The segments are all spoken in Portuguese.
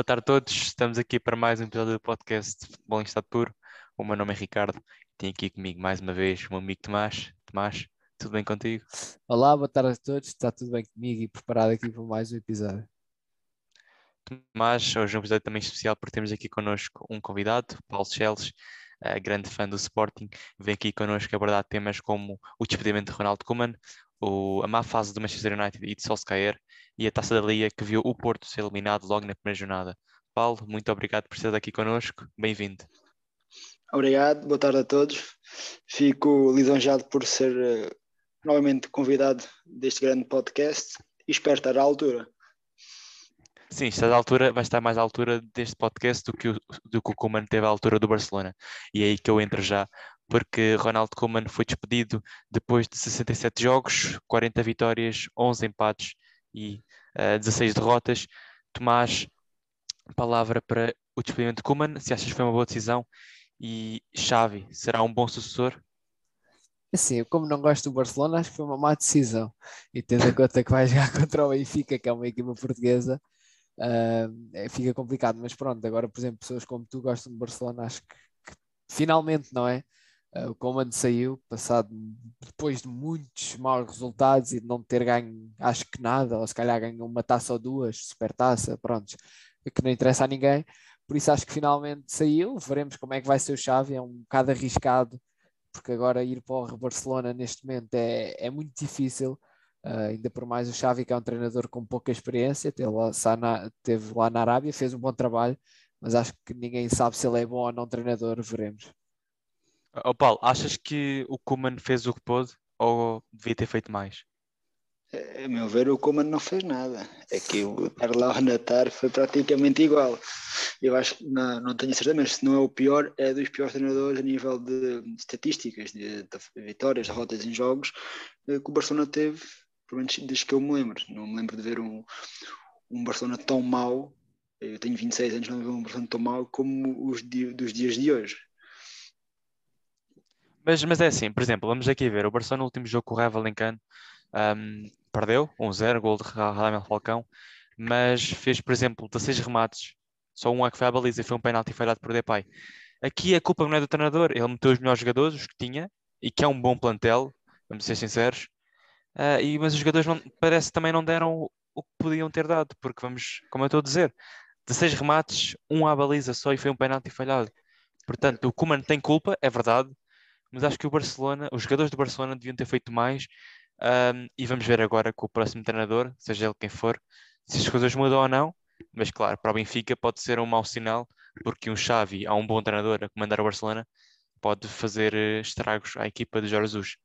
Boa tarde a todos, estamos aqui para mais um episódio do podcast Futebol em Estado Puro. O meu nome é Ricardo e tenho aqui comigo mais uma vez o meu amigo Tomás. Tomás, tudo bem contigo? Olá, boa tarde a todos, está tudo bem comigo e preparado aqui para mais um episódio. Tomás, hoje é um episódio também especial porque temos aqui connosco um convidado, Paulo Cheles, uh, grande fã do Sporting, vem aqui connosco abordar temas como o despedimento de Ronaldo Koeman, o, a má fase do Manchester United e de Solskjaer e a Taça da Liga que viu o Porto ser eliminado logo na primeira jornada. Paulo, muito obrigado por estar aqui connosco, bem-vindo. Obrigado, boa tarde a todos. Fico lisonjado por ser uh, novamente convidado deste grande podcast e espero estar à altura. Sim, está à altura, vai estar mais à altura deste podcast do que o, do que o Koeman teve à altura do Barcelona. E é aí que eu entro já, porque Ronaldo Koeman foi despedido depois de 67 jogos, 40 vitórias, 11 empates e uh, eh, 16 derrotas. Tomás, palavra para o despedimento de Koeman, se achas que foi uma boa decisão e Xavi será um bom sucessor? Assim, como não gosto do Barcelona, acho que foi uma má decisão. E tendo em conta que vai jogar contra o Benfica, que é uma equipa portuguesa, uh, fica complicado. Mas pronto, agora, por exemplo, pessoas como tu gostam de Barcelona, acho que, que finalmente, não é? Uh, o Coman saiu, passado depois de muitos maus resultados e de não ter ganho, acho que nada, ou se calhar ganhou uma taça ou duas, super taça, pronto, que não interessa a ninguém. Por isso acho que finalmente saiu. Veremos como é que vai ser o Xavi. É um bocado arriscado, porque agora ir para o Barcelona neste momento é, é muito difícil. Uh, ainda por mais o Xavi, que é um treinador com pouca experiência, teve lá, teve lá na Arábia, fez um bom trabalho, mas acho que ninguém sabe se ele é bom ou não treinador, veremos. Oh, Paulo, achas que o Kuman fez o que pôde ou devia ter feito mais? A meu ver, o Kuman não fez nada. É que o estar lá ao Natar foi praticamente igual. Eu acho que não, não tenho certeza, mas se não é o pior, é dos piores treinadores a nível de estatísticas, de, de vitórias, derrotas em jogos, eh, que o Barcelona teve pelo menos desde que eu me lembro. Não me lembro de ver um, um Barcelona tão mau. Eu tenho 26 anos, não lembro um Barcelona tão mau como os dos dias de hoje. Mas, mas é assim, por exemplo, vamos aqui ver. O Barcelona, no último jogo com o Raio Valencano, um, perdeu 1-0, gol de Radamel Falcão, mas fez, por exemplo, 16 remates. Só um é que foi à baliza foi um penalti falhado por Depay. Aqui a culpa não é do treinador. Ele meteu os melhores jogadores, os que tinha, e que é um bom plantel, vamos ser sinceros. Uh, e, mas os jogadores não, parece também não deram o, que podiam ter dado, porque vamos, como eu estou a dizer, 16 remates, um à baliza só e foi um penalti falhado. Portanto, o Kuman tem culpa, é verdade, mas acho que o Barcelona, os jogadores do Barcelona deviam ter feito mais. Um, e vamos ver agora com o próximo treinador, seja ele quem for, se as coisas mudam ou não. Mas claro, para o Benfica pode ser um mau sinal, porque um Xavi, a um bom treinador a comandar o Barcelona, pode fazer eh, estragos à equipa de Jorge Jesus.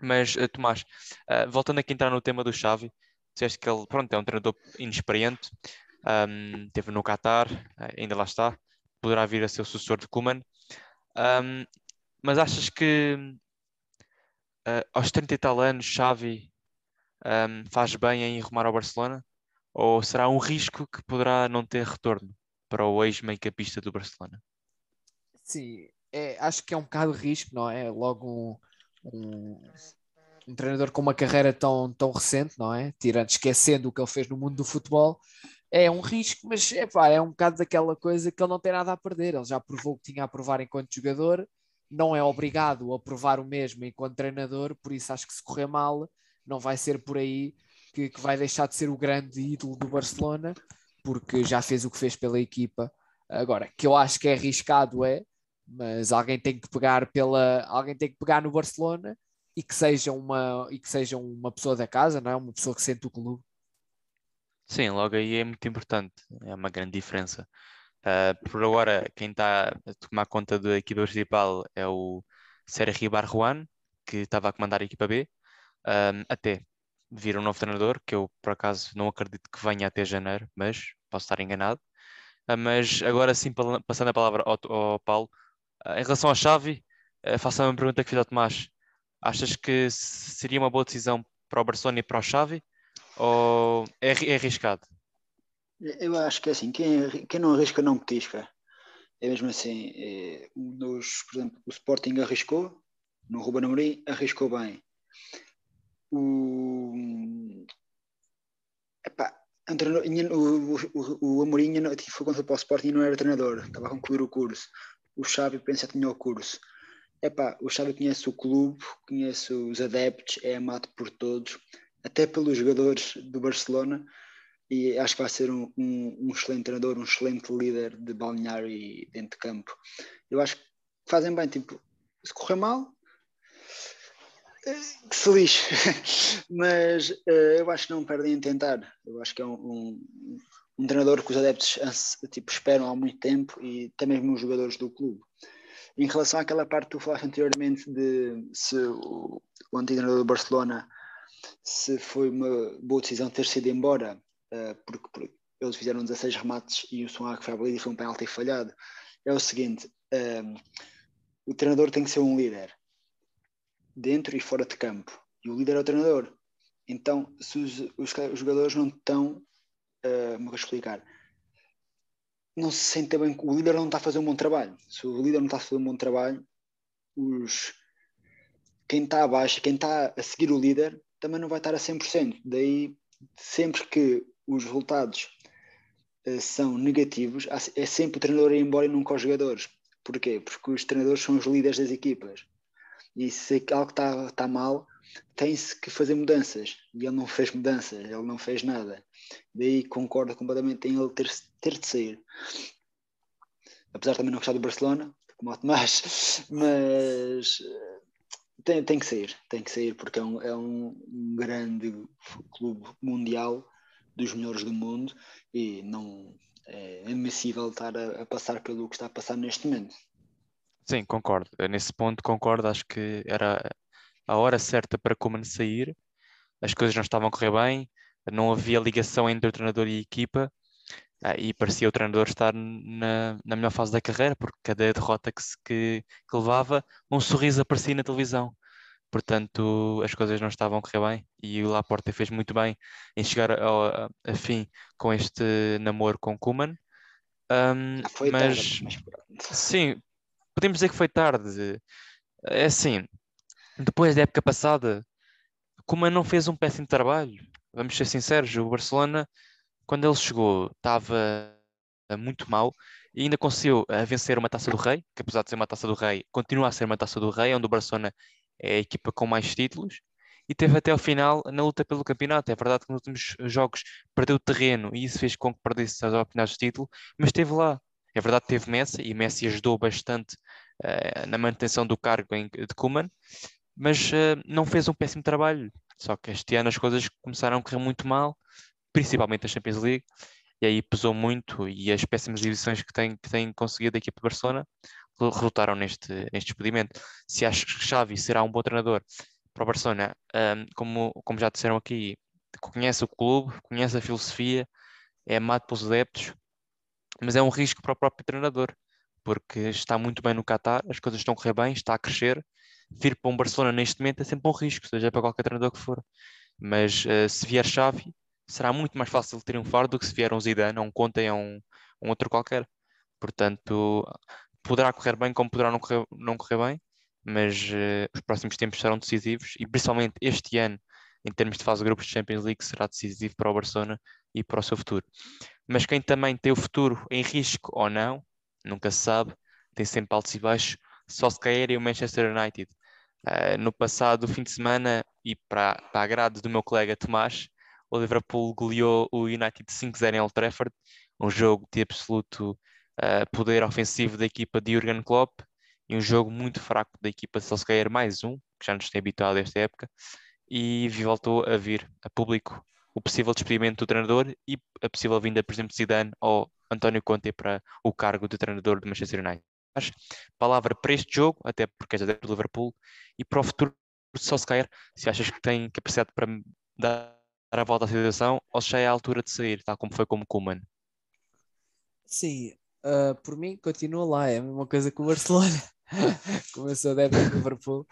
Mas, uh, Tomás, uh, voltando aqui a entrar no tema do Xavi, disseste que ele pronto, é um treinador inexperiente, um, teve no Qatar, ainda lá está, poderá vir a ser o sucessor de Kuman. Um, mas achas que aos 30 e tal anos Xavi um, faz bem em arrumar ao Barcelona? Ou será um risco que poderá não ter retorno para o ex-meio-campista do Barcelona? Sim, é, acho que é um bocado risco, não é? Logo um um, um treinador com uma carreira tão, tão recente, não é? Tirando, esquecendo o que ele fez no mundo do futebol, é um risco, mas é, pá, é um bocado daquela coisa que ele não tem nada a perder. Ele já provou o que tinha a provar enquanto jogador, não é obrigado a provar o mesmo enquanto treinador, por isso acho que se correr mal, não vai ser por aí que, que vai deixar de ser o grande ídolo do Barcelona, porque já fez o que fez pela equipa. Agora, que eu acho que é arriscado é, mas alguém tem que pegar pela alguém tem que pegar no Barcelona e que seja uma e que seja uma pessoa da casa não é? Uma pessoa que sente o clube. Sim logo aí é muito importante é uma grande diferença uh, por agora quem está a tomar conta da equipa principal é o Sergi Barruan que estava a comandar a equipa B um, até vir um novo treinador que eu por acaso não acredito que venha até janeiro mas posso estar enganado uh, mas agora sim passando a palavra ao, ao Paulo Uh, em relação à Xavi, uh, faço a mesma pergunta que fiz ao Tomás. Achas que seria uma boa decisão para o Barcelona e para o Xavi? Ou é, é arriscado? Eu acho que é assim, quem, quem não arrisca não petisca. É mesmo assim, é, um dos, por exemplo, o Sporting arriscou, no Ruben Amorim arriscou bem. O, epá, um treinador, o, o, o Amorim foi quando foi para o Sporting e não era treinador, estava a concluir o curso. O Xavi pensa que tinha o curso. Epá, o Xavi conhece o clube, conhece os adeptos, é amado por todos, até pelos jogadores do Barcelona e acho que vai ser um, um, um excelente treinador, um excelente líder de balneário e dentro de campo. Eu acho que fazem bem, tipo, se correr mal, que se lixe, mas uh, eu acho que não perdem em tentar. Eu acho que é um, um, um, treinador que os adeptos tipo, esperam há muito tempo e até mesmo os jogadores do clube. Em relação àquela parte que tu falaste anteriormente de se o, o antigo treinador do Barcelona se foi uma boa decisão ter sido embora, porque, porque, eles fizeram 16 remates e o Suárez foi abolido e foi um penalti falhado, é o seguinte, uh, o treinador tem que ser um líder dentro e fora de campo. E o líder é o treinador. Então, se os, os, jogadores não estão, uh, como é que eu explicar? Não se sentem bem, o líder não está a fazer um bom trabalho. Se o líder não está a fazer um bom trabalho, os, quem está abaixo, quem está a seguir o líder, também não vai estar a 100%. Daí, sempre que os resultados uh, são negativos, é sempre o treinador a ir embora e nunca os jogadores. Porquê? Porque os treinadores são os líderes das equipas. E se algo está tá mal, tem-se que fazer mudanças. E ele não fez mudanças, ele não fez nada. Daí concordo completamente em ele ter, ter de sair. Apesar de também não gostar do Barcelona, como o Tomás, mas eh, tem, tem que sair, tem que sair porque é um, é um grande clube mundial dos melhores do mundo e não é admissível estar a, a passar pelo que está a passar neste momento. Sim, concordo. Nesse ponto concordo. Acho que era a hora certa para Koeman sair. As coisas não estavam a correr bem, não havia ligação entre o treinador e a equipa. Ah, e parecia o treinador estar na, na melhor fase da carreira, porque cada derrota que, se, que, que levava, um sorriso aparecia na televisão. Portanto, as coisas não estavam a correr bem e o Laporta fez muito bem em chegar ao, a, a fim com este namoro com Kuman. Um, Foi mas, tarde, mas sim, podemos dizer que foi tarde. É assim, depois da época passada, Kuma não fez um péssimo trabalho. Vamos ser sinceros, o Barcelona, quando ele chegou, estava muito mal e ainda conseguiu eh, vencer uma taça do Rei, que apesar de ser uma taça do Rei, continua a ser uma taça do Rei, onde o Barcelona é a equipa com mais títulos e teve até o final na luta pelo campeonato. É verdade que nos últimos jogos perdeu terreno e isso fez com que perdesse as oportunidades de título, mas esteve lá. É verdade que teve Messi e Messi ajudou bastante uh, na manutenção do cargo em, de Kuman, mas uh, não fez um péssimo trabalho. Só que este ano as coisas começaram a correr muito mal, principalmente a Champions League, e aí pesou muito e as péssimas divisões que tem, que tem conseguido a equipa de Barcelona resultaram neste, neste despedimento. Se acho que Xavi será um bom treinador para o Barcelona, um, como, como já disseram aqui, conhece o clube, conhece a filosofia, é amado pelos adeptos, mas é um risco para o próprio treinador, porque está muito bem no Qatar, as coisas estão a correr bem, está a crescer. Vir para um Barcelona neste momento é sempre um risco, seja para qualquer treinador que for. Mas uh, se vier Xavi, será muito mais fácil triunfar do que se vier um Zidane, um Conte um, um outro qualquer. Portanto, poderá correr bem como poderá não correr, não correr bem, mas uh, os próximos tempos serão decisivos e principalmente este ano, em termos de fase de grupos de Champions League, será decisivo para o Barcelona e para o seu futuro mas quem também tem o futuro em risco ou não, nunca se sabe, tem sempre altos e baixos, só se cair e o Manchester United. Uh, no passado fim de semana, e para, para agrado do meu colega Tomás, o Liverpool goleou o United 5-0 em Old Trafford, um jogo de absoluto uh, poder ofensivo da equipa de Jurgen Klopp e um jogo muito fraco da equipa de Solskjaer, mais um, que já nos tem habituado esta época, e voltou a vir a público o possível despedimento do treinador e a possível vinda, por exemplo, de Zidane ou António Conte para o cargo de treinador do Manchester United. Mas, palavra para este jogo, até porque és adepto do Liverpool, e para o futuro de Solskjaer, se achas que tem capacidade para dar a volta à situação ou se já é a altura de sair, tal como foi como Kuman? Sim, uh, por mim continua lá, é a mesma coisa que o Barcelona. como eu sou do Liverpool,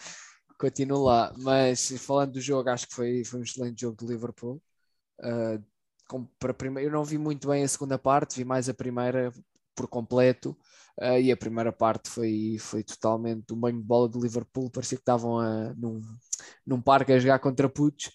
continuo lá. Mas falando do jogo, acho que foi, foi um excelente jogo do Liverpool. Uh, para primeira, eu não vi muito bem a segunda parte, vi mais a primeira por completo. Uh, e a primeira parte foi, foi totalmente um banho de bola do Liverpool. Parecia que estavam a, num, num parque a jogar contra putos.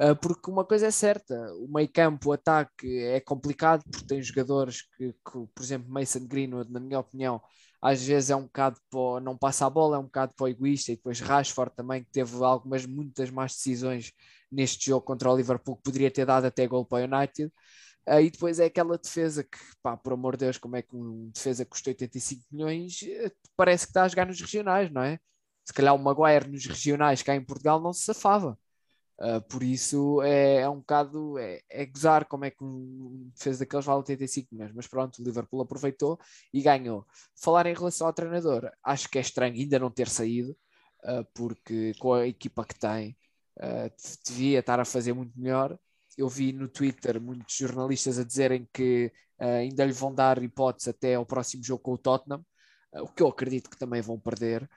Uh, porque uma coisa é certa, o meio campo, o ataque é complicado porque tem jogadores que, que por exemplo, Mason Greenwood, na minha opinião, às vezes é um bocado para não passa a bola, é um bocado para o egoísta, e depois Rashford também, que teve algumas, muitas más decisões neste jogo contra o Liverpool, que poderia ter dado até gol para o United. Uh, e depois é aquela defesa que, pá, por amor de Deus, como é que uma defesa custa 85 milhões, eh, parece que está a jogar nos regionais, não é? Se calhar o Maguire nos regionais cá em Portugal não se safava. Uh, por isso é, é, um bocado é, é gozar como é que um defesa daqueles vale 85 milhões, mas pronto, o Liverpool aproveitou e ganhou. Falar em relação ao treinador, acho que é estranho ainda não ter saído, uh, porque com a equipa que tem, uh, devia estar a fazer muito melhor. Eu vi no Twitter muitos jornalistas a dizerem que ainda lhe vão dar hipótese até ao próximo jogo com o Tottenham, o que eu acredito que também vão perder,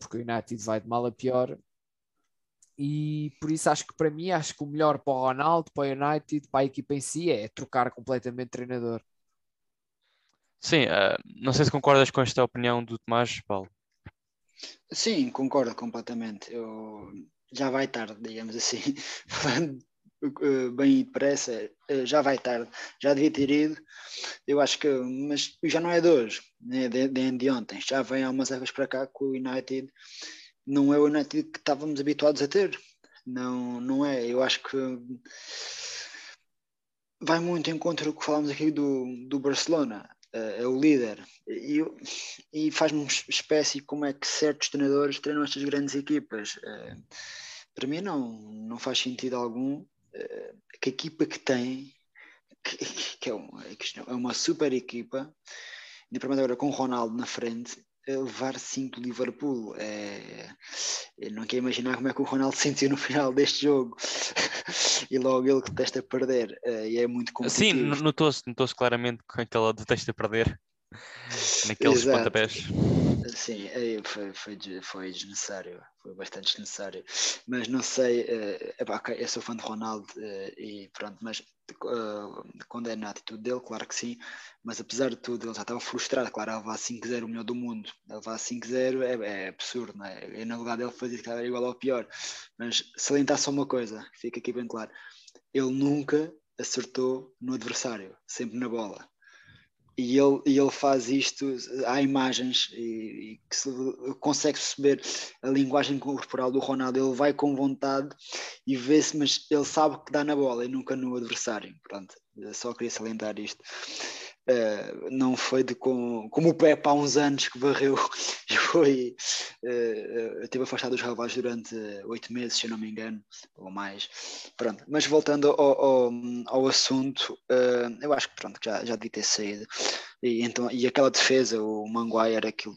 porque o United vai de mal a pior e por isso acho que para mim, acho que o melhor para o Ronaldo, para o United, para a equipa em si é trocar completamente de treinador. Sim, uh, não sei se concordas com esta opinião do Tomás, Paulo. Sim, concordo completamente. Eu... Já vai tarde, digamos assim. Falando uh, bem depressa, uh, já vai tarde. Já devia ter ido. Eu acho que, mas já não é de hoje, né? de, de, de ontem. Já vem há umas épocas para cá com o United não é o United que estávamos habituados a ter. Não, não é. Eu acho que vai muito em contra do que falámos aqui do, do Barcelona. Uh, é o líder. E, e faz-me espécie como é que certos treinadores treinam estas grandes equipas. Uh, para mim não, não faz sentido algum uh, que a equipa que tem, que, que é, uma, é uma super equipa, de agora com o Ronaldo na frente, levar 5 do Liverpool. É, eu não quero imaginar como é que o Ronaldo sentiu no final deste jogo. e logo ele que detesta perder. É, e é muito complicado. Sim, notou-se notou claramente que ele detesta perder naqueles Exato. pontapés. Sim, foi, foi, foi desnecessário, foi bastante desnecessário. Mas não sei, uh, eu sou fã de Ronaldo uh, e pronto, mas uh, quando é na atitude dele, claro que sim, mas apesar de tudo, ele já estava frustrado, claro, a levar 5-0 o melhor do mundo, a levar 5-0 é, é, absurdo, não é? E na lugar dele fazia que igual ao pior, mas salientar só uma coisa, fica aqui bem claro, ele nunca acertou no adversário, sempre na bola e ele, e ele faz isto, há imagens e, e que se consegue perceber a linguagem corporal do Ronaldo, ele vai com vontade e vê-se, mas ele sabe que dá na bola e nunca no adversário. Pronto, só queria salientar isto. Uh, não foi de com, como o Pepe há uns anos que varreu e foi uh, teve afastado dos rivais durante oito meses, se eu não me engano, ou mais. Pronto, mas voltando ao, ao, ao assunto, uh, eu acho que pronto, já, já devia ter saído. E, então, e aquela defesa, o Manguire, aquilo.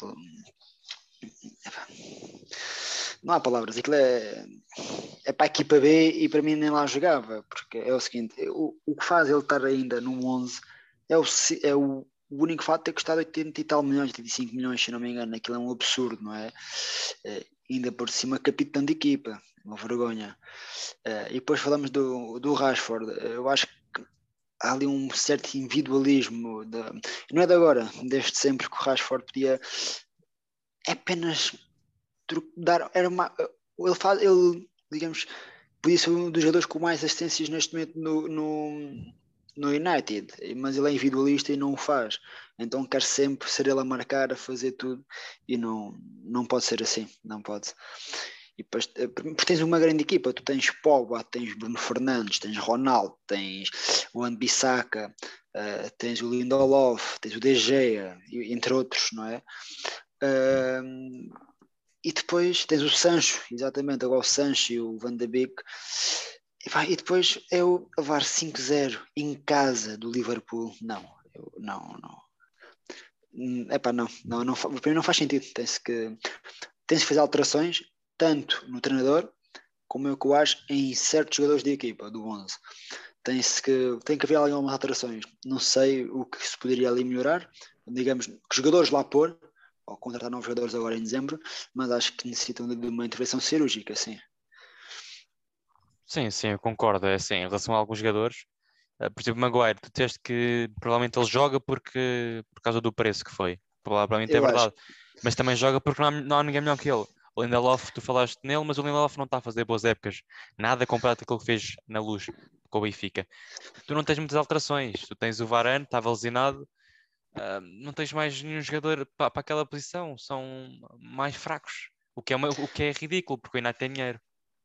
Não há palavras, aquilo é, é para a equipa B e para mim nem lá jogava, porque é o seguinte: o, o que faz ele estar ainda no 11 é o, é o, o único fato de ter custado 80 e tal milhões, 85 milhões, se não me engano, aquilo é um absurdo, não é? é ainda por cima capitão de equipa, uma vergonha. É, e depois falamos do, do Rashford, eu acho que há ali um certo individualismo, de, não é de agora, desde sempre que o Rashford podia apenas dar, era uma, ele faz, ele, digamos, podia ser um dos jogadores com mais assistências neste momento no, no no United, mas ele é individualista e não o faz. Então quer sempre ser ele a marcar, a fazer tudo e não, não pode ser assim, não pode. E depois, eh, tens uma grande equipa, tu tens Pogba, tens Bruno Fernandes, tens Ronaldo, tens o Ambissaca, uh, tens o Lindelof, tens o Gea, entre outros, não é? Uh, e depois tens o Sancho, exatamente, agora o Sancho e o Van de Beek e, vai, e depois é o levar 5-0 em casa do Liverpool. Não, eu, não, não. Epá, não, não, não, para mim não faz sentido. Tem-se que, tem que fazer alterações, tanto no treinador, como eu que eu acho em certos jogadores de equipa, do 11. Tem-se que, tem que haver algumas alterações. Não sei o que se poderia ali melhorar. Digamos, que jogadores lá pôr, ou contratar novos jogadores agora em dezembro, mas acho que necessitam de uma intervenção cirúrgica, sim. Sim, sim, eu concordo. É assim, em relação a alguns jogadores, uh, por exemplo, Maguire, tu tens que provavelmente ele joga porque por causa do preço que foi. Provavelmente é verdade. Acho. Mas também joga porque não há, não há ninguém melhor que ele. O Lindelof, tu falaste nele, mas o Lindelof não está a fazer boas épocas. Nada comparado com aquilo que fez na luz com o Benfica. Tu não tens muitas alterações. Tu tens o Varane, estava lesionado. Uh, não tens mais nenhum jogador para, para aquela posição. São mais fracos. O que é, uma, o que é ridículo, porque o United tem dinheiro.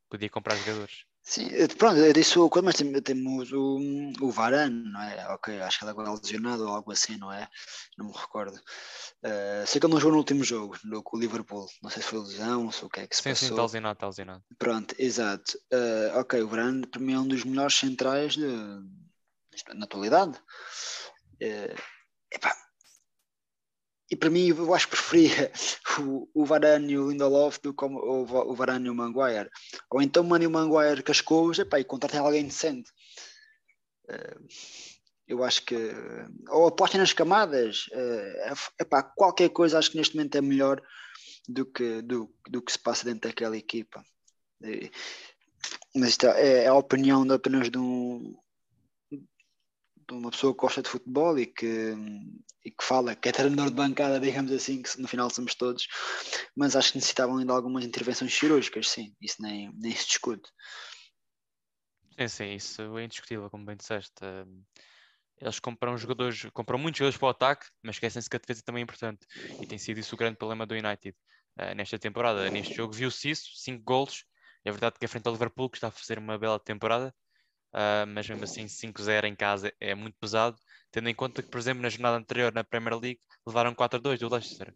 Podia comprar jogadores. Sim, eh, pronto, eu disse o mas temos o, o Varane, não é? Ok, acho que ele agora é lesionado ou algo assim, não é? Não me recordo. Uh, sei que ele não jogou no último jogo, no, com o Liverpool. Não sei se foi lesão, se o que é que se sim, passou. Sim, está lesionado, está lesionado. Pronto, exato. Uh, ok, o Varane para mim é um dos melhores centrais de, na atualidade. Uh, epá, e para mim eu acho que preferia o, o Varane e o Lindelof do que o, o Varane e o Maguire. Ou então mande o Maguire cascou e contratem alguém decente. Uh, eu acho que ou apostem nas camadas uh, epá, qualquer coisa acho que neste momento é melhor do que, do, do que se passa dentro daquela equipa. Uh, mas isto é, é a opinião de apenas de um, uma pessoa que gosta de futebol e que, e que fala, que é treinador de bancada, digamos assim, que no final somos todos, mas acho que necessitavam ainda algumas intervenções cirúrgicas, sim, isso nem, nem se discute. Sim, sim, isso é indiscutível, como bem disseste. Eles compram jogadores, compram muitos jogadores para o ataque, mas esquecem-se que a defesa também é importante. E tem sido isso o grande problema do United uh, nesta temporada. Neste jogo viu-se isso, 5 golos. É verdade que é frente ao Liverpool, que está a fazer uma bela temporada, uh, mas mesmo assim 5-0 em casa é muito pesado, tendo em conta que, por exemplo, na jornada anterior na Premier League levaram 4-2 do Leicester.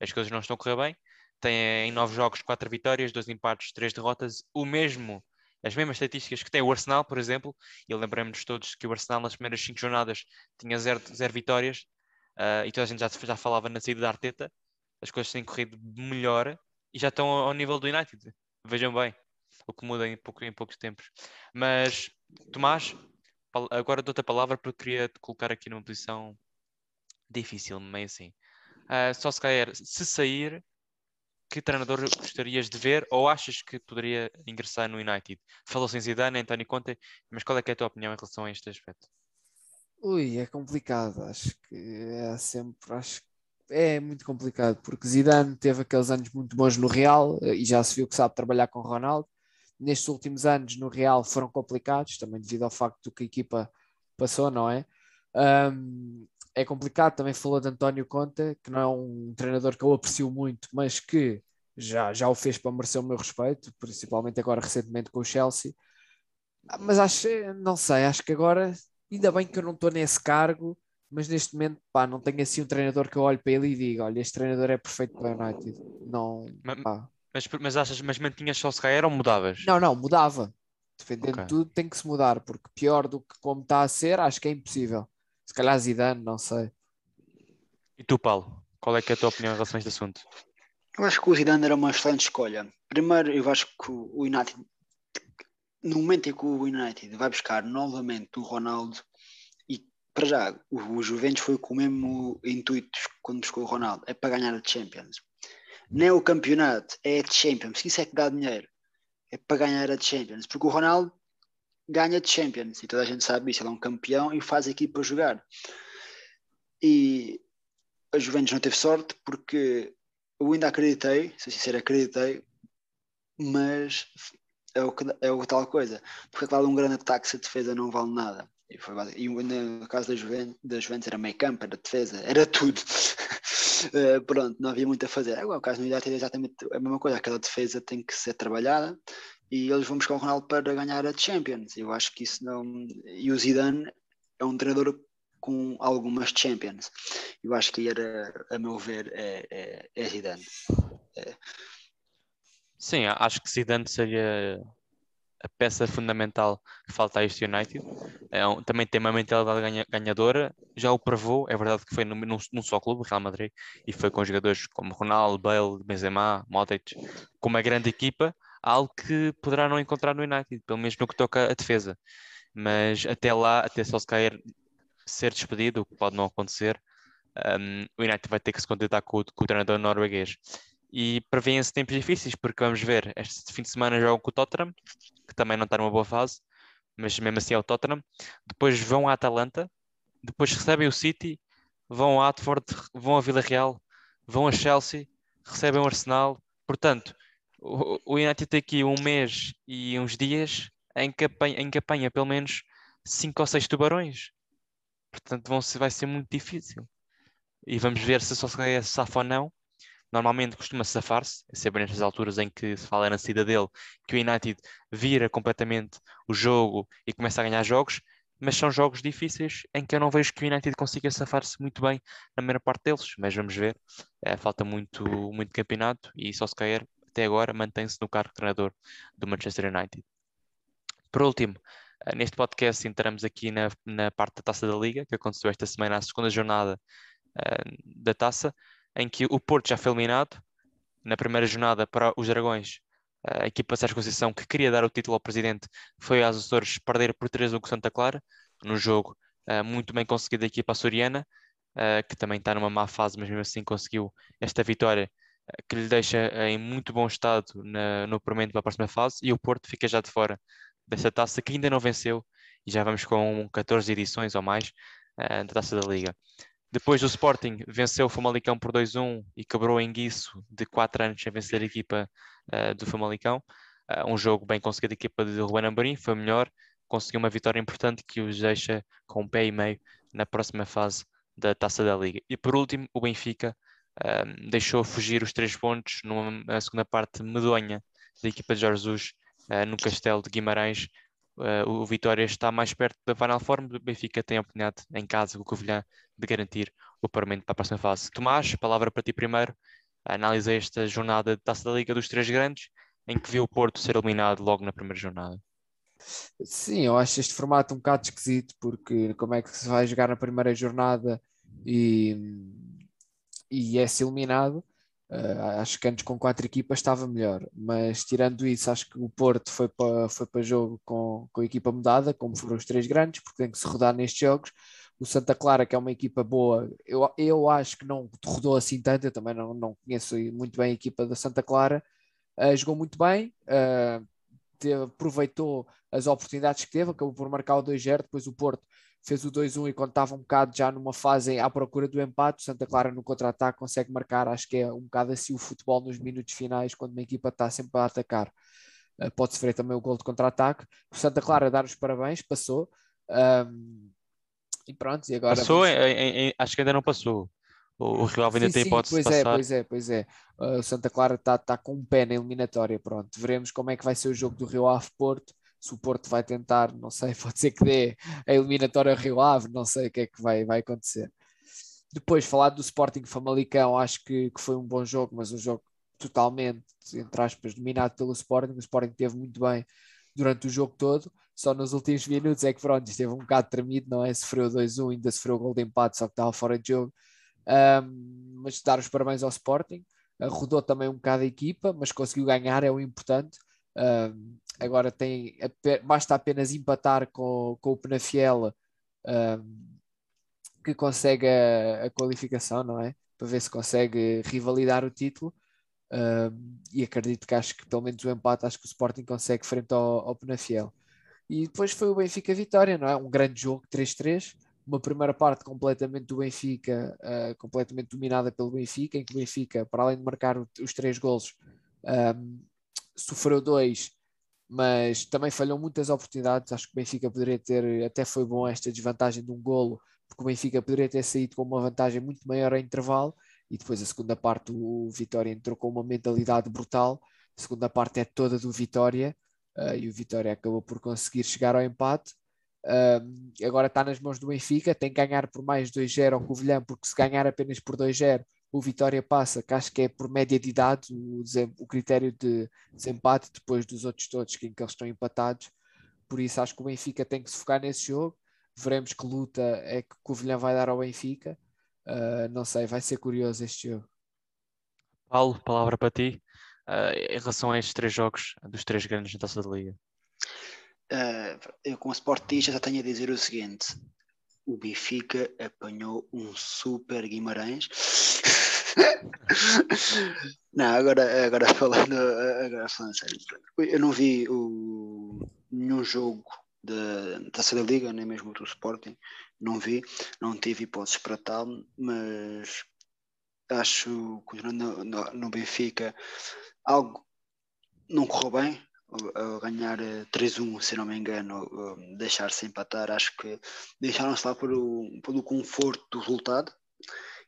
As coisas não estão a correr bem. Tem em 9 jogos 4 vitórias, 2 empates, 3 derrotas, o mesmo, as mesmas estatísticas que tem o Arsenal, por exemplo, e lembramos todos que o Arsenal nas primeiras 5 jornadas tinha 0 vitórias, uh, e toda a gente já, já falava na saída da Arteta, as coisas têm corrido melhor e já estão ao, ao nível do United. Vejam bem, o que muda em, pouco, em poucos tempos. Mas Tomás, agora dou-te a palavra porque queria te colocar aqui numa posição difícil, meio assim. Uh, só se calhar, se sair, que treinador gostarias de ver ou achas que poderia ingressar no United? Falou-se em Zidane, António Conte, mas qual é, é a tua opinião em relação a este aspecto? Ui, é complicado, acho que é sempre, acho é muito complicado, porque Zidane teve aqueles anos muito bons no Real eh, e já se viu que sabe trabalhar com Ronaldo nestes últimos anos no Real foram complicados, também devido ao facto do que a equipa passou, não é? Um, é complicado, também falou de António Conte, que não é um treinador que eu aprecio muito, mas que já, já o fez para merecer o meu respeito, principalmente agora recentemente com o Chelsea. Ah, mas acho, não sei, acho que agora, ainda bem que eu não estou nesse cargo, mas neste momento, pá, não tenho assim um treinador que eu olho para ele e diga, olha, este treinador é perfeito para o United. Não, pá. Mas, mas achas, mas mantinhas só Solskjaer ou mudavas? Não, não, mudava. Defendendo okay. tudo tem que se mudar, porque pior do que como está a ser, acho que é impossível. Se calhar Zidane, não sei. E tu, Paulo, qual é, que é a tua opinião em relação a este assunto? Eu acho que o Zidane era uma excelente escolha. Primeiro, eu acho que o United, no momento em que o United vai buscar novamente o Ronaldo, e para já, o, o Juventus foi com o mesmo intuito quando buscou o Ronaldo, é para ganhar a Champions. Nem o campeonato, é a Champions. Isso é que dá dinheiro. É para ganhar a Champions. Porque o Ronaldo ganha de Champions e toda a gente sabe isso. Ele é um campeão e faz a equipa jogar. E a Juventus não teve sorte porque eu ainda acreditei, se sincero, acreditei, mas é o, que, é o tal coisa. Porque é claro, um grande ataque se a defesa não vale nada. E, foi, e no caso da Juventus, da Juventus era meio campo, era defesa, era tudo. uh, pronto, não havia muito a fazer. Agora, o caso no United é exatamente a mesma coisa, aquela defesa tem que ser trabalhada e eles vão buscar o Ronaldo para ganhar a Champions. Eu acho que isso não. E o Zidane é um treinador com algumas Champions. Eu acho que era, a meu ver, é, é, é Zidane. É. Sim, acho que Zidane seria a peça fundamental que falta a este United. É um, também tem uma mentalidade ganha, ganhadora, já o provou, é verdade que foi num, num, só clube, Real Madrid, e foi com jogadores como Ronaldo, Bale, Benzema, Modric, com uma grande equipa, algo que poderá não encontrar no United, pelo menos no que toca a defesa. Mas até lá, até só se cair ser despedido, o que pode não acontecer, um, o United vai ter que se contentar com, com o treinador norueguês. E prevêem-se tempos difíceis, porque vamos ver, este fim de semana jogam com o Tottenham, que também não está numa boa fase, mas mesmo assim é o Tottenham. Depois vão à Atalanta, depois recebem o City, vão a Atford, vão a Vila Real, vão a Chelsea, recebem o Arsenal. Portanto, o, United tem aqui um mês e uns dias em que apanha, em que pelo menos 5 ou 6 tubarões. Portanto, vão vai ser muito difícil. E vamos ver se só se safa ou não. Normalmente costuma safar-se, é sempre nestas alturas em que se fala na saída dele, que o United vira completamente o jogo e começa a ganhar jogos, mas são jogos difíceis em que eu não vejo que o United consiga safar-se muito bem na maior parte deles, mas vamos ver. É, falta muito, muito campeonato e só se cair até agora mantém-se no cargo de treinador do Manchester United. Por último, eh, neste podcast entramos aqui na, na parte da Taça da Liga, que aconteceu esta semana, a segunda jornada uh, da Taça, em que o Porto já foi eliminado. Na primeira jornada para os Dragões, a equipa Sérgio Conceição, que queria dar o título ao presidente, foi aos Açores perder por 3-1 com Santa Clara, no jogo uh, muito bem conseguido da equipa açoriana, uh, que também está numa má fase, mas mesmo assim conseguiu esta vitória que lhe deixa em muito bom estado na, no puramente para a próxima fase, e o Porto fica já de fora dessa taça que ainda não venceu e já vamos com 14 edições ou mais uh, da taça da Liga. Depois o Sporting venceu o Famalicão por 2-1 e quebrou em guiço de 4 anos sem vencer a equipa uh, do Famalicão. Uh, um jogo bem conseguido da equipa de Ruben Amorim, foi melhor, conseguiu uma vitória importante que os deixa com um pé e meio na próxima fase da Taça da Liga. E por último, o Benfica uh, deixou fugir os três pontos numa segunda parte medonha da equipa de Jorge Jesus uh, no Castelo de Guimarães. Uh, o Vitória está mais perto da Final Form, o Benfica tem a oportunidade em casa, o Covilhã, de garantir o paramento para a próxima fase. Tomás, palavra para ti primeiro. Analisa esta jornada de Taça da Liga dos Três Grandes, em que viu o Porto ser eliminado logo na primeira jornada. Sim, eu acho este formato um bocado esquisito, porque como é que se vai jogar na primeira jornada e, e é-se eliminado? Uh, acho que antes com quatro equipas estava melhor, mas tirando isso, acho que o Porto foi para, foi para jogo com, com a equipa mudada, como foram os três grandes, porque tem que se rodar nestes jogos. O Santa Clara, que é uma equipa boa, eu, eu acho que não rodou assim tanto, eu também não, não conheço muito bem a equipa da Santa Clara, uh, jogou muito bem, uh, teve, aproveitou as oportunidades que teve, acabou por marcar o 2-0, depois o Porto fez o 2-1 e quando estava um bocado já numa fase à procura do empate, o Santa Clara no contra-ataque consegue marcar, acho que é um bocado assim o futebol nos minutos finais, quando uma equipa está sempre a atacar. Uh, pode sofrer também o gol de contra-ataque. O Santa Clara dar os parabéns, passou. Um, e pronto, e agora. Passou, vamos... em, em, acho que ainda não passou. O, o Rio Ave ainda sim, tem sim, hipótese pois de é, passar. Pois é, pois é. Uh, o Santa Clara está tá com um pé na eliminatória. Pronto, veremos como é que vai ser o jogo do Rio Ave Porto se o Porto vai tentar, não sei, pode ser que dê a eliminatória ao Rio Ave, não sei o que é que vai, vai acontecer. Depois, falar do Sporting Famalicão, acho que, que foi um bom jogo, mas um jogo totalmente, entre aspas, dominado pelo Sporting. O Sporting teve muito bem durante o jogo todo, só nos últimos minutos é que pronto, esteve um bocado tremido, não é? Sofreu 2-1, ainda sofreu o gol de empate, só que estava fora de jogo. Um, mas dar os parabéns ao Sporting, uh, rodou também um bocado a equipa, mas conseguiu ganhar, é o importante. Um, agora tem, basta apenas empatar com, com o Penafiel um, que consegue a, a, qualificação, não é? Para ver se consegue rivalidar o título. Um, e acredito que acho que pelo menos o empate acho que o Sporting consegue frente ao, ao Penafiel. E depois foi o Benfica Vitória, não é? Um grande jogo, 3-3. Uma primeira parte completamente do Benfica, uh, completamente dominada pelo Benfica, em que o Benfica, para além de marcar os três golos, um, sofreu dois, mas também falhou muitas oportunidades. Acho que o Benfica poderia ter, até foi bom esta desvantagem de um golo, porque o Benfica poderia ter saído com uma vantagem muito maior em intervalo. E depois a segunda parte, o Vitória entrou com uma mentalidade brutal. A segunda parte é toda do Vitória uh, e o Vitória acabou por conseguir chegar ao empate. Uh, agora está nas mãos do Benfica, tem que ganhar por mais 2-0 ao Covilhã, porque se ganhar apenas por 2-0 o Vitória passa, que acho que é por média de idade, o, o critério de desempate depois dos outros todos que, em que eles estão empatados. Por isso acho que o Benfica tem que se focar nesse jogo. Veremos que luta é que o Covilhã vai dar ao Benfica. Uh, não sei, vai ser curioso este jogo. Paulo, palavra para ti. Uh, em relação a estes três jogos dos três grandes da Taça da Liga. Uh, eu, como sportista, já tenho a dizer o seguinte: o Benfica apanhou um super Guimarães. Não, agora, agora falando, agora falando sério, eu não vi o, nenhum jogo da Taça da Liga, nem mesmo do Sporting, não vi, não tive hipóteses para tal, mas acho, continuando no, no, no Benfica, algo não correu bem, a ganhar 3-1, se não me engano, deixar-se empatar, acho que deixaram-se lá pelo, pelo conforto do resultado.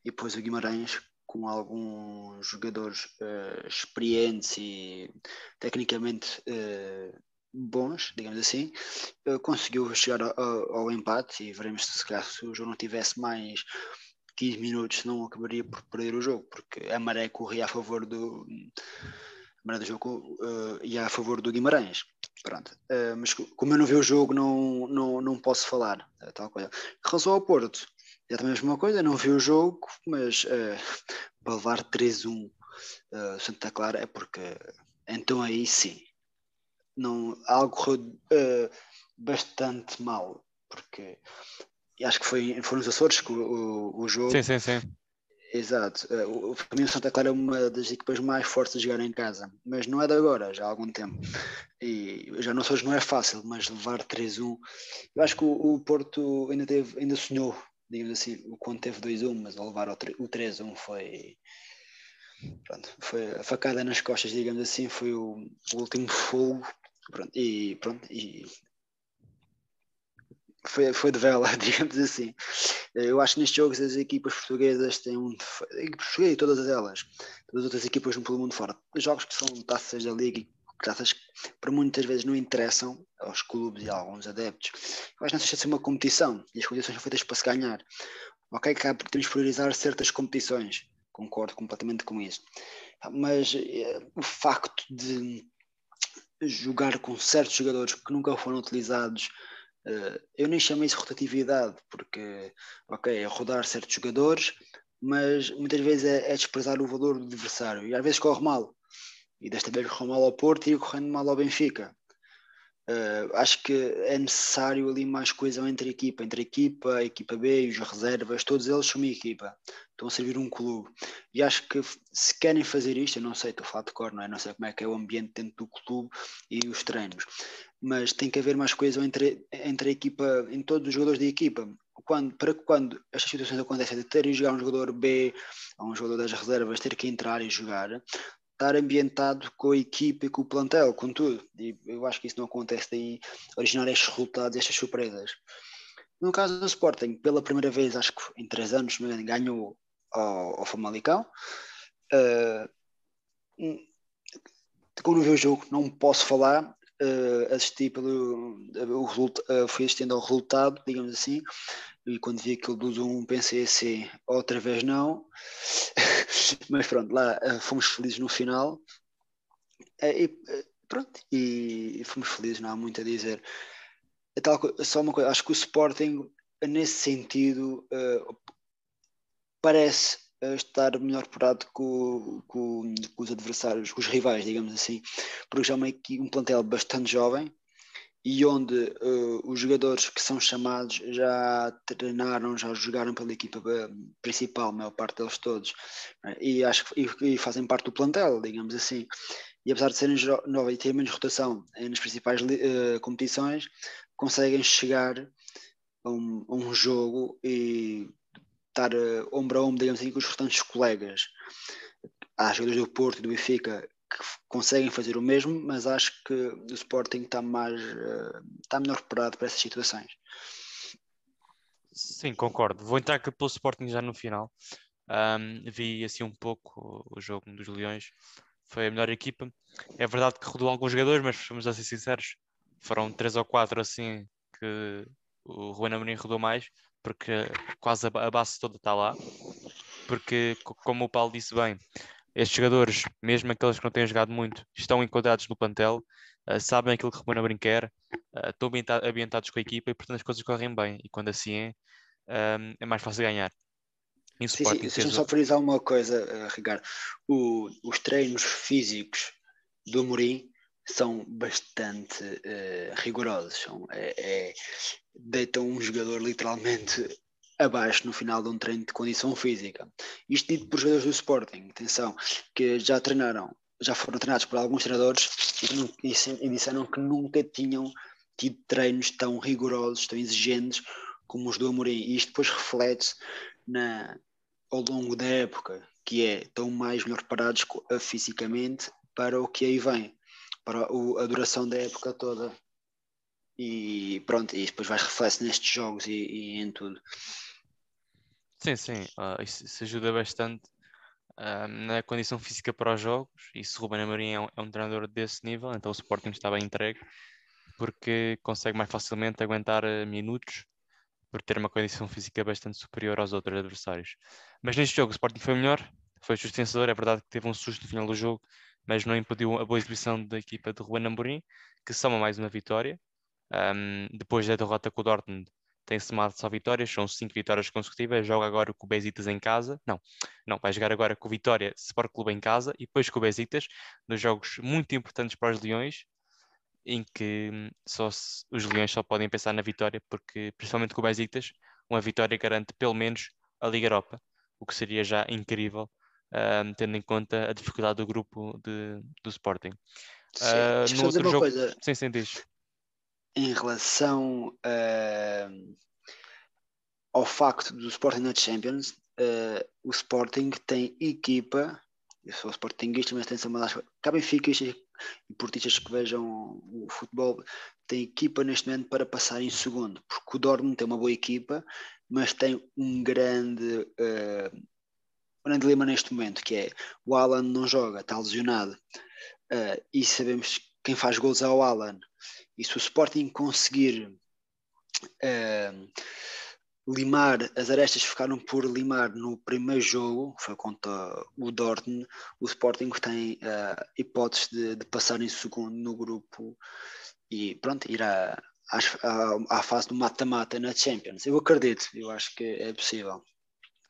E depois o Guimarães com alguns jogadores uh, experientes e tecnicamente uh, bons, digamos assim, uh, conseguiu chegar ao, ao, empate e veremos se, se, calhar, se o jogo não tivesse mais 15 minutos não acabaria por perder o jogo, porque a maré corria a favor do a maré do jogo ia a favor do Guimarães. Pronto. Mas como eu não vi o jogo, não, não, não posso falar. Tal coisa. Em relação ao Porto, é a mesma coisa, não vi o jogo, mas uh, para levar 3-1 uh, Santa Clara é porque então aí sim não, algo uh, bastante mal, porque acho que foi, foram os Açores que o, o, o jogo. Sim, sim, sim. Exato. Uh, para mim o Santa Clara é uma das equipas mais fortes a jogar em casa, mas não é de agora, já há algum tempo. E já não sei não é fácil, mas levar 3-1. Eu acho que o, o Porto ainda, teve, ainda sonhou digamos assim, o quando teve 2-1, mas ao levar o 3-1 foi. Pronto, foi a facada nas costas, digamos assim, foi o, o último fogo. Pronto, e pronto, e foi, foi de vela, digamos assim. Eu acho que nestes jogos as equipas portuguesas têm um. Portuguesas, todas elas, todas as outras equipas pelo mundo fora. Os jogos que são taças da Liga graças para muitas vezes não interessam aos clubes e a alguns adeptos. Que não deixa de ser uma competição e as competições são feitas para se ganhar. Ok, que temos que priorizar certas competições, concordo completamente com isso. Mas é, o facto de jogar com certos jogadores que nunca foram utilizados, uh, eu nem chamo isso rotatividade, porque, ok, é rodar certos jogadores, mas muitas vezes é, é desprezar o valor do adversário e às vezes corre mal e desta vez correu mal ao Porto e correndo mal ao Benfica. Uh, acho que é necessário ali mais coesão entre a equipa, entre a equipa, equipa B e os reservas, todos eles são uma equipa, estão a servir um clube. E acho que se querem fazer isto, eu não sei, estou a falar de cor, não é? Não sei como é que é o ambiente dentro do clube e os treinos, mas tem que haver mais coesão entre, entre a equipa, em todos os jogadores da equipa. Quando, para que quando estas situações acontecem de ter de jogar um jogador B ou um jogador das reservas ter que entrar e jogar, estar ambientado com a equipa e com o plantel, com tudo. E eu acho que isso não acontece daí originar estes resultados, estas surpresas. No caso do Sporting, pela primeira vez, acho que em três anos, ganhou ao, ao Famalicão. Uh, não vi o jogo, não posso falar. Uh, assisti pelo o, uh, fui assistindo ao resultado, digamos assim, e quando vi aquilo do 1 pensei assim, outra vez não, mas pronto, lá uh, fomos felizes no final uh, e uh, pronto, e, fomos felizes, não há muito a dizer. É tal, só uma coisa, acho que o Sporting, nesse sentido, parece estar melhor preparado com, com, os adversários, com os rivais, digamos assim, porque já é um plantel bastante jovem, e onde uh, os jogadores que são chamados já treinaram, já jogaram pela equipa eh, principal, a maior parte deles todos, né? e acho que e, e fazem parte do plantel, digamos assim. E apesar de serem novos e terem menos rotação nas principais uh, competições, conseguem chegar a um, a um jogo e estar uh, ombro a ombro, digamos assim, com os restantes colegas. Há jogadores do Porto e do Benfica que conseguem fazer o mesmo, mas acho que o Sporting está mais uh, está melhor preparado para essas situações. Sim, concordo. Vou entrar aqui pelo Sporting já no final. Um, vi assim um pouco o jogo dos Leões. Foi a melhor equipa. É verdade que rodou alguns jogadores, mas vamos a ser sinceros, foram três ou quatro assim que o Ruben Amorim rodou mais, porque quase a base toda está lá. Porque, como o Paulo disse bem, estes jogadores, mesmo aqueles que não têm jogado muito, estão enquadrados no plantel, uh, sabem aquilo que o Romano Amorim quer, uh, estão ambientados com a equipa e, portanto, as coisas correm bem. E quando assim é, um, é mais fácil ganhar. Sim, sim, deixa-me só frisar uma coisa, uh, Ricardo. O, os treinos físicos do Amorim são bastante uh, rigorosos. São, é, é, deitam um jogador literalmente abaixo no final de um treino de condição física. Isto dito por jogadores do Sporting, atenção, que já treinaram, já foram treinados por alguns treinadores e, e disseram que nunca tinham tido treinos tão rigorosos, tão exigentes como os do Amorim. E isto depois reflete na, ao longo da época, que é, estão mais melhor preparados fisicamente para o que aí vem. para a duração da época toda. E pronto, e depois vai reflete nestes jogos e, e, em tudo. Sim, sim, uh, isso, isso, ajuda bastante uh, na condição física para os jogos. E se Ruben Amorim é um, é um treinador desse nível, então o Sporting está bem entregue, porque consegue mais facilmente aguentar uh, minutos por ter uma condição física bastante superior aos outros adversários. Mas neste jogo o Sporting foi melhor, foi justo vencedor, é verdade que teve um susto no final do jogo, mas não impediu a boa exibição da equipa de Ruben Amorim, que soma mais uma vitória. Um, depois da derrota com o Dortmund, tem somado só vitórias, são cinco vitórias consecutivas. Joga agora com o Besiktas em casa. Não, não, vai jogar agora com o Vitória Sport Clube em casa e depois com o Besiktas, nos jogos muito importantes para os Leões, em que hum, só se, os Leões só podem pensar na vitória, porque principalmente com o Besiktas, uma vitória garante pelo menos a Liga Europa, o que seria já incrível, um, tendo em conta a dificuldade do grupo de, do Sporting. Sim, uh, no outro jogo, coisa. sim, sim, diz em relação uh, ao facto do Sporting na Champions, uh, o Sporting tem equipa, eu sou Sportingista, mas tem uma das benfiquistas e portistas que vejam o futebol, tem equipa neste momento para passar em segundo, porque o Dortmund tem uma boa equipa, mas tem um grande, uh, grande dilema neste momento, que é o Alan não joga, está lesionado, uh, e sabemos quem faz gols é o Alan. E se o Sporting conseguir uh, limar, as arestas ficaram por limar no primeiro jogo, foi contra o Dortmund, o Sporting tem uh, hipóteses de, de, passar em segundo no grupo e pronto, ir à, à, à fase do mata-mata na Champions. Eu acredito, eu acho que é possível.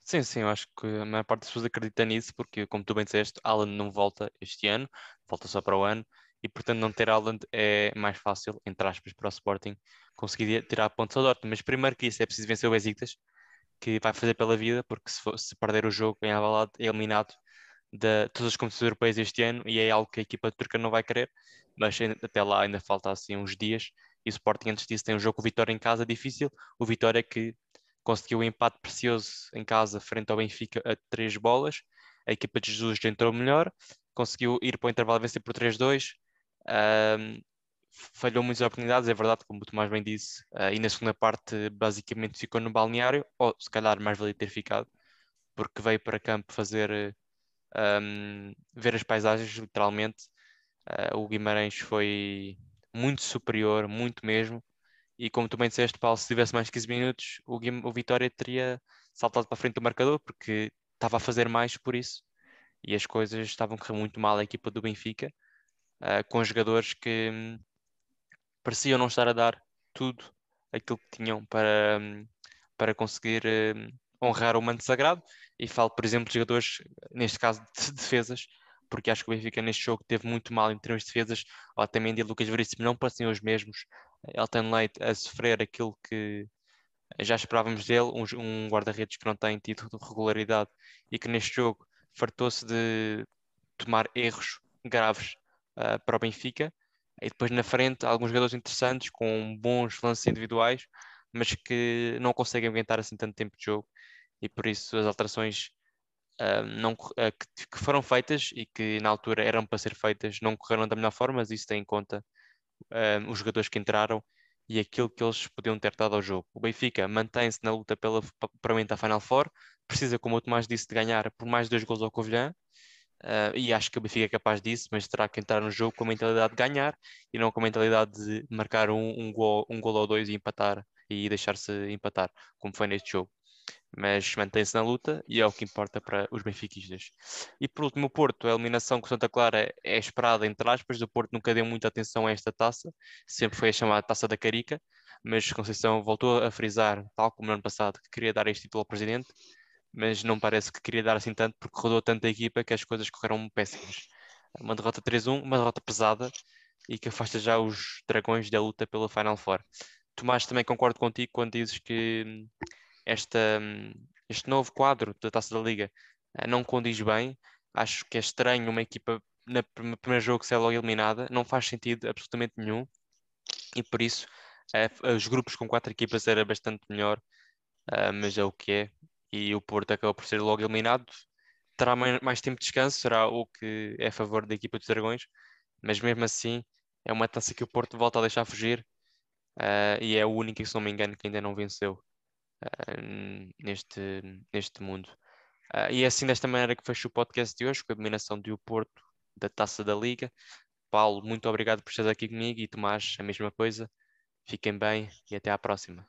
Sim, sim, eu acho que a maior parte das pessoas acredita nisso, porque, como tu bem disseste, Alan não volta este ano, volta só para o ano, e portanto não ter Haaland é mais fácil, entre aspas, para o Sporting conseguir tirar pontos ao Dortmund. Mas primeiro que isso é preciso vencer o Besiktas, que vai fazer pela vida, porque se, for, se perder o jogo em é eliminado de todas as competições europeias este ano e é algo que a equipa turca não vai querer, mas até lá ainda falta assim uns dias. E o Sporting antes disso tem um jogo com o Vitória em casa difícil, o Vitória que conseguiu um empate precioso em casa frente ao Benfica a três bolas, a equipa de Jesus entrou melhor, conseguiu ir para o intervalo vencer por 3-2, um, falhou muitas oportunidades, é verdade, como o Tomás bem disse, uh, e na segunda parte basicamente ficou no balneário, ou se calhar mais valia ter ficado, porque veio para campo fazer um, ver as paisagens, literalmente. Uh, o Guimarães foi muito superior, muito mesmo, e como tu bem disseste, Paulo, se tivesse mais 15 minutos, o, Guim o Vitória teria saltado para frente do marcador, porque estava a fazer mais por isso, e as coisas estavam a correr muito mal a equipa do Benfica uh, com jogadores que um, pareciam não estar a dar tudo aquilo que tinham para, um, para conseguir um, honrar o manto sagrado. E falo, por exemplo, de jogadores, neste caso, de defesas, porque acho que o Benfica neste jogo teve muito mal em termos de defesas. Otamendi e Lucas Veríssimo não pareciam os mesmos. Elton Leite a sofrer aquilo que já esperávamos dele, um, um guarda-redes que não tem tido regularidade e que neste jogo fartou-se de tomar erros graves uh, para o Benfica. E depois na frente, alguns jogadores interessantes com bons lances individuais, mas que não conseguem aguentar assim tanto tempo de jogo. E por isso as alterações uh, não, uh, que, que, foram feitas e que na altura eram para ser feitas não correram da melhor forma, mas isso tem em conta os jogadores que entraram e aquilo que eles podiam ter dado ao jogo. O Benfica mantém-se na luta pela permanente à Final Four, precisa, como o Tomás disse, de ganhar por mais dois gols ao Covilhã, Uh, e acho que o Benfica é capaz disso, mas terá que entrar no jogo com a mentalidade de ganhar e não com a mentalidade de marcar um, um, gol, um gol ou dois e empatar e deixar-se empatar, como foi neste jogo. Mas mantém-se na luta e é o que importa para os benfiquistas. E por último, o Porto, a eliminação com Santa Clara é esperada, entre aspas. O Porto nunca deu muita atenção a esta taça, sempre foi a chamada Taça da Carica. Mas Conceição voltou a frisar, tal como no ano passado, que queria dar este título ao presidente mas não parece que queria dar assim tanto porque rodou tanta equipa que as coisas correram péssimas. Uma derrota 3-1, uma derrota pesada e que afasta já os dragões da luta pela Final Four. Tomás, também concordo contigo quando dizes que hum, esta, hum, este novo quadro da Taça da Liga eh, não condiz bem. Acho que é estranho uma equipa no primeiro jogo ser logo eliminada, não faz sentido absolutamente nenhum e por isso é, os grupos com quatro equipas era bastante melhor, uh, mas é o que é e o Porto acabou por ser logo eliminado. Terá mais, tempo de descanso, será o que é a favor da equipa dos Dragões, mas mesmo assim é uma taça que o Porto volta a deixar fugir uh, e é a única, se não me engano, que ainda não venceu uh, neste, neste mundo. Uh, e é assim desta maneira que fecho o podcast de hoje, com a dominação do Porto da taça da Liga. Paulo, muito obrigado por estar aqui comigo e Tomás, a mesma coisa. Fiquem bem e até à próxima.